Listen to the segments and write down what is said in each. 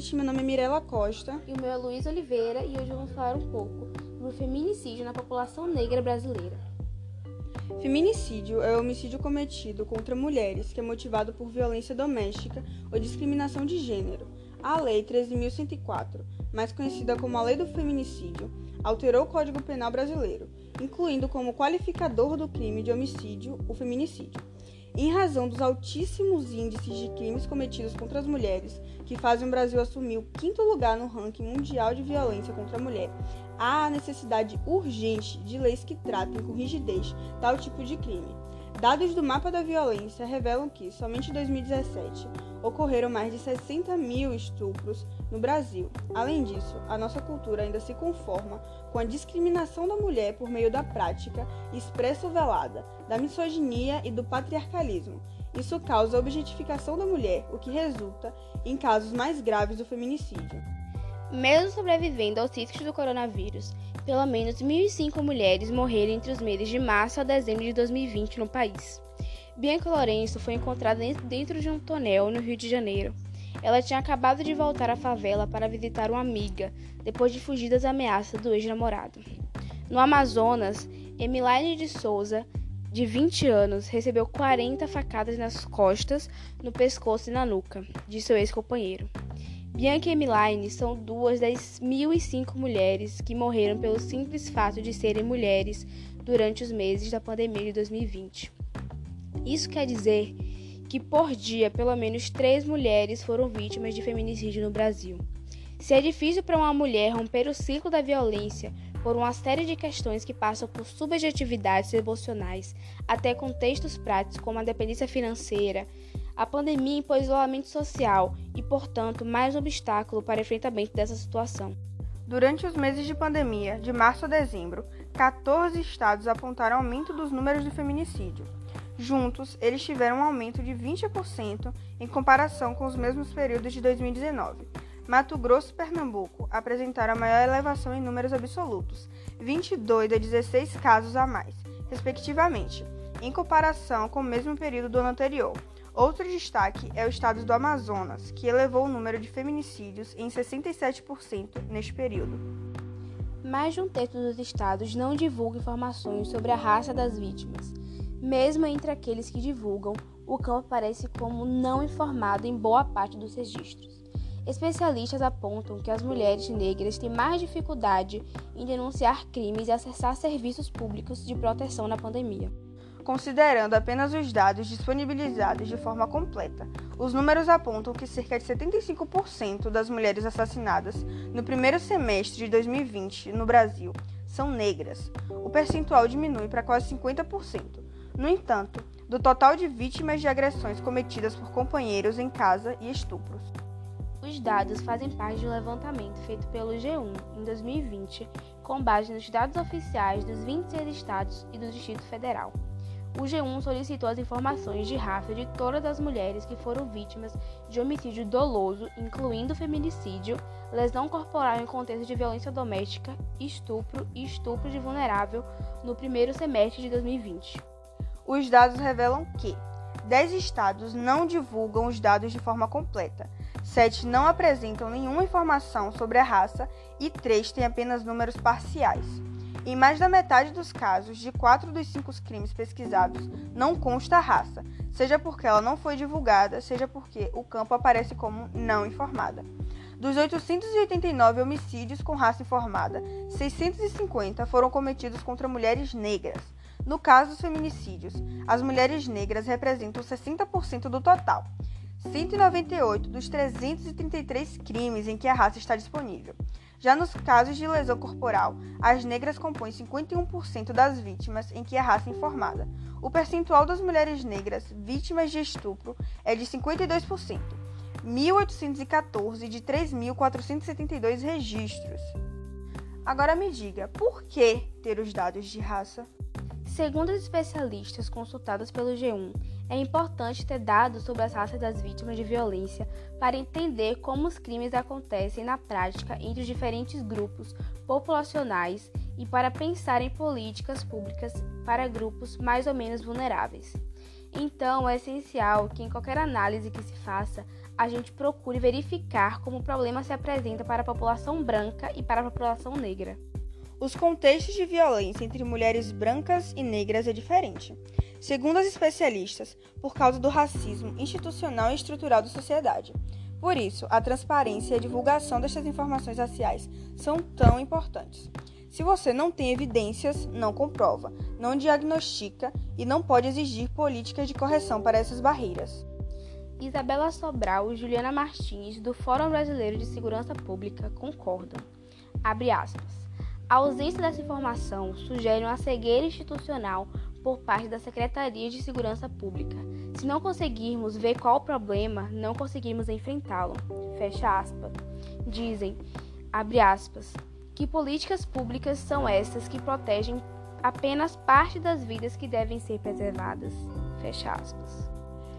gente, meu nome é Mirela Costa. E o meu é Luiz Oliveira e hoje vamos falar um pouco sobre o feminicídio na população negra brasileira. Feminicídio é o homicídio cometido contra mulheres que é motivado por violência doméstica ou discriminação de gênero. A Lei 13.104, mais conhecida como a Lei do Feminicídio, alterou o Código Penal brasileiro, incluindo como qualificador do crime de homicídio o feminicídio em razão dos altíssimos índices de crimes cometidos contra as mulheres, que fazem o Brasil assumir o quinto lugar no ranking mundial de violência contra a mulher, há a necessidade urgente de leis que tratem com rigidez tal tipo de crime. Dados do Mapa da Violência revelam que, somente em 2017, ocorreram mais de 60 mil estupros no Brasil. Além disso, a nossa cultura ainda se conforma com a discriminação da mulher por meio da prática expressa ou velada, da misoginia e do patriarcalismo. Isso causa a objetificação da mulher, o que resulta em casos mais graves do feminicídio. Mesmo sobrevivendo aos riscos do coronavírus, pelo menos 1.005 mulheres morreram entre os meses de março a dezembro de 2020 no país. Bianca Lourenço foi encontrada dentro de um tonel no Rio de Janeiro. Ela tinha acabado de voltar à favela para visitar uma amiga, depois de fugir das ameaças do ex-namorado. No Amazonas, Emiline de Souza, de 20 anos, recebeu 40 facadas nas costas, no pescoço e na nuca, de seu ex-companheiro. Bianca e são duas das 1.005 mulheres que morreram pelo simples fato de serem mulheres durante os meses da pandemia de 2020. Isso quer dizer que por dia pelo menos três mulheres foram vítimas de feminicídio no Brasil. Se é difícil para uma mulher romper o ciclo da violência por uma série de questões que passam por subjetividades emocionais, até contextos práticos como a dependência financeira, a pandemia impôs isolamento social e, portanto, mais um obstáculo para enfrentamento dessa situação. Durante os meses de pandemia, de março a dezembro, 14 estados apontaram aumento dos números de feminicídio. Juntos, eles tiveram um aumento de 20% em comparação com os mesmos períodos de 2019. Mato Grosso e Pernambuco apresentaram a maior elevação em números absolutos, 22 a 16 casos a mais, respectivamente, em comparação com o mesmo período do ano anterior. Outro destaque é o estado do Amazonas, que elevou o número de feminicídios em 67% neste período. Mais de um terço dos estados não divulga informações sobre a raça das vítimas. Mesmo entre aqueles que divulgam, o campo aparece como não informado em boa parte dos registros. Especialistas apontam que as mulheres negras têm mais dificuldade em denunciar crimes e acessar serviços públicos de proteção na pandemia considerando apenas os dados disponibilizados de forma completa. Os números apontam que cerca de 75% das mulheres assassinadas no primeiro semestre de 2020 no Brasil são negras. O percentual diminui para quase 50%. No entanto, do total de vítimas de agressões cometidas por companheiros em casa e estupros. Os dados fazem parte de um levantamento feito pelo G1 em 2020, com base nos dados oficiais dos 26 estados e do Distrito Federal o G1 solicitou as informações de raça de todas as mulheres que foram vítimas de homicídio doloso, incluindo feminicídio, lesão corporal em contexto de violência doméstica, estupro e estupro de vulnerável no primeiro semestre de 2020. Os dados revelam que 10 estados não divulgam os dados de forma completa, 7 não apresentam nenhuma informação sobre a raça e 3 têm apenas números parciais. Em mais da metade dos casos, de quatro dos cinco crimes pesquisados, não consta a raça, seja porque ela não foi divulgada, seja porque o campo aparece como não informada. Dos 889 homicídios com raça informada, 650 foram cometidos contra mulheres negras. No caso dos feminicídios, as mulheres negras representam 60% do total. 198 dos 333 crimes em que a raça está disponível. Já nos casos de lesão corporal, as negras compõem 51% das vítimas em que a raça é informada. O percentual das mulheres negras vítimas de estupro é de 52%, 1.814 de 3.472 registros. Agora me diga, por que ter os dados de raça? Segundo os especialistas consultados pelo G1, é importante ter dados sobre as raças das vítimas de violência para entender como os crimes acontecem na prática entre os diferentes grupos populacionais e para pensar em políticas públicas para grupos mais ou menos vulneráveis. Então, é essencial que em qualquer análise que se faça, a gente procure verificar como o problema se apresenta para a população branca e para a população negra. Os contextos de violência entre mulheres brancas e negras é diferente, segundo as especialistas, por causa do racismo institucional e estrutural da sociedade. Por isso, a transparência e a divulgação destas informações raciais são tão importantes. Se você não tem evidências, não comprova, não diagnostica e não pode exigir políticas de correção para essas barreiras. Isabela Sobral e Juliana Martins, do Fórum Brasileiro de Segurança Pública, concordam. Abre aspas. A ausência dessa informação sugere uma cegueira institucional por parte da Secretaria de Segurança Pública. Se não conseguirmos ver qual o problema, não conseguirmos enfrentá-lo. Fecha aspas. Dizem, abre aspas, que políticas públicas são essas que protegem apenas parte das vidas que devem ser preservadas. Fecha aspas.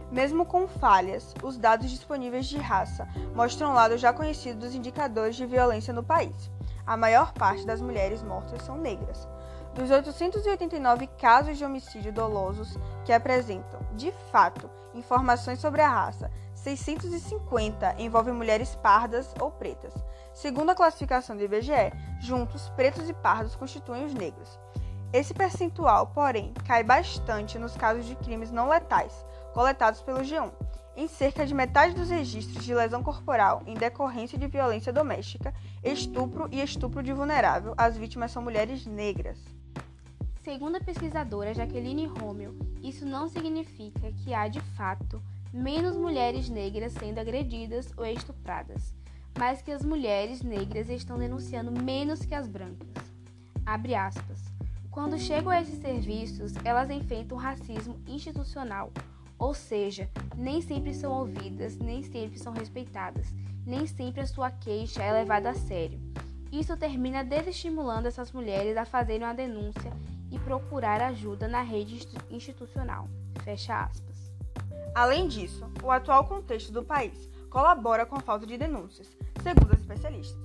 Mesmo com falhas, os dados disponíveis de raça mostram um lado já conhecido dos indicadores de violência no país. A maior parte das mulheres mortas são negras. Dos 889 casos de homicídio dolosos que apresentam, de fato, informações sobre a raça, 650 envolvem mulheres pardas ou pretas. Segundo a classificação do IBGE, juntos, pretos e pardos constituem os negros. Esse percentual, porém, cai bastante nos casos de crimes não letais, coletados pelo G1. Em cerca de metade dos registros de lesão corporal em decorrência de violência doméstica, estupro e estupro de vulnerável, as vítimas são mulheres negras. Segundo a pesquisadora Jaqueline Romeu, isso não significa que há de fato menos mulheres negras sendo agredidas ou estupradas, mas que as mulheres negras estão denunciando menos que as brancas. Abre aspas. Quando chegam a esses serviços, elas enfrentam racismo institucional, ou seja, nem sempre são ouvidas, nem sempre são respeitadas, nem sempre a sua queixa é levada a sério. Isso termina desestimulando essas mulheres a fazerem uma denúncia e procurar ajuda na rede institucional. Fecha aspas. Além disso, o atual contexto do país colabora com a falta de denúncias, segundo os especialistas.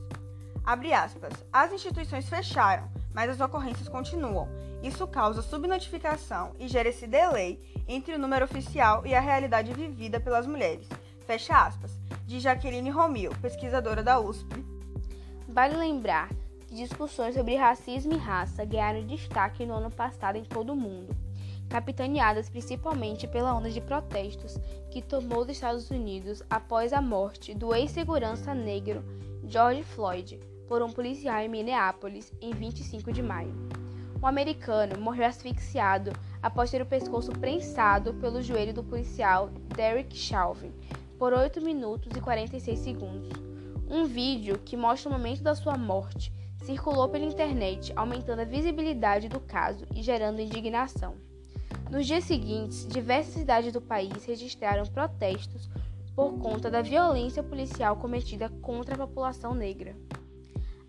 Abre aspas, as instituições fecharam, mas as ocorrências continuam. Isso causa subnotificação e gera esse delay entre o número oficial e a realidade vivida pelas mulheres. Fecha aspas, de Jaqueline Romil, pesquisadora da USP. Vale lembrar que discussões sobre racismo e raça ganharam destaque no ano passado em todo o mundo, capitaneadas principalmente pela onda de protestos que tomou os Estados Unidos após a morte do ex-segurança negro George Floyd por um policial em Minneapolis em 25 de maio. Um americano morreu asfixiado após ter o pescoço prensado pelo joelho do policial Derek Chauvin por 8 minutos e 46 segundos. Um vídeo que mostra o momento da sua morte circulou pela internet, aumentando a visibilidade do caso e gerando indignação. Nos dias seguintes, diversas cidades do país registraram protestos por conta da violência policial cometida contra a população negra.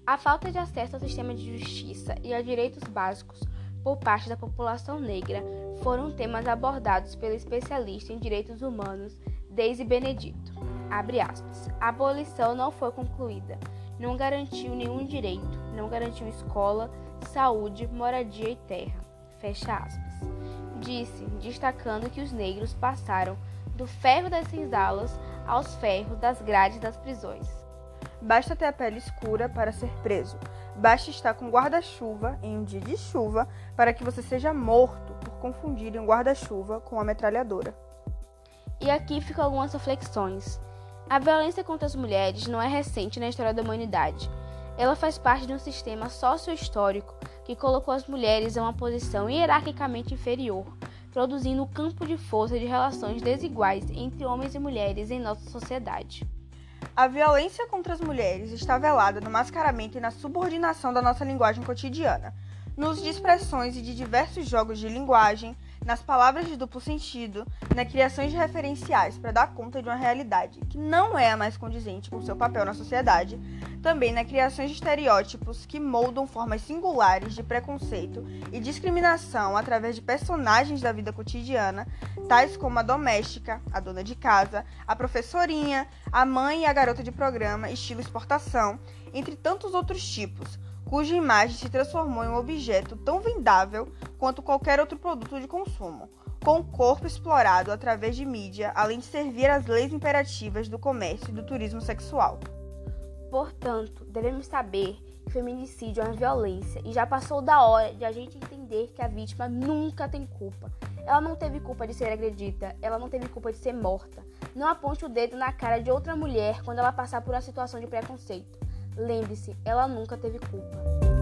A falta de acesso ao sistema de justiça e a direitos básicos por parte da população negra foram temas abordados pelo especialista em direitos humanos Daisy Benedito. Aspas, a abolição não foi concluída, não garantiu nenhum direito, não garantiu escola, saúde, moradia e terra. Fecha aspas. Disse, destacando que os negros passaram do ferro das senzalas aos ferros das grades das prisões. Basta ter a pele escura para ser preso. Basta estar com guarda-chuva em um dia de chuva para que você seja morto por confundirem um guarda-chuva com uma metralhadora. E aqui ficam algumas reflexões. A violência contra as mulheres não é recente na história da humanidade. Ela faz parte de um sistema socio-histórico que colocou as mulheres em uma posição hierarquicamente inferior, produzindo um campo de força de relações desiguais entre homens e mulheres em nossa sociedade. A violência contra as mulheres está velada no mascaramento e na subordinação da nossa linguagem cotidiana, no uso de expressões e de diversos jogos de linguagem, nas palavras de duplo sentido, na criação de referenciais para dar conta de uma realidade que não é a mais condizente com seu papel na sociedade, também na criação de estereótipos que moldam formas singulares de preconceito e discriminação através de personagens da vida cotidiana, tais como a doméstica, a dona de casa, a professorinha, a mãe e a garota de programa, estilo exportação, entre tantos outros tipos cuja imagem se transformou em um objeto tão vendável quanto qualquer outro produto de consumo. com o corpo explorado através de mídia, além de servir às leis imperativas do comércio e do turismo sexual. Portanto, devemos saber que feminicídio é uma violência e já passou da hora de a gente entender que a vítima nunca tem culpa. Ela não teve culpa de ser agredida, ela não teve culpa de ser morta. Não aponte o dedo na cara de outra mulher quando ela passar por uma situação de preconceito. Lembre-se, ela nunca teve culpa.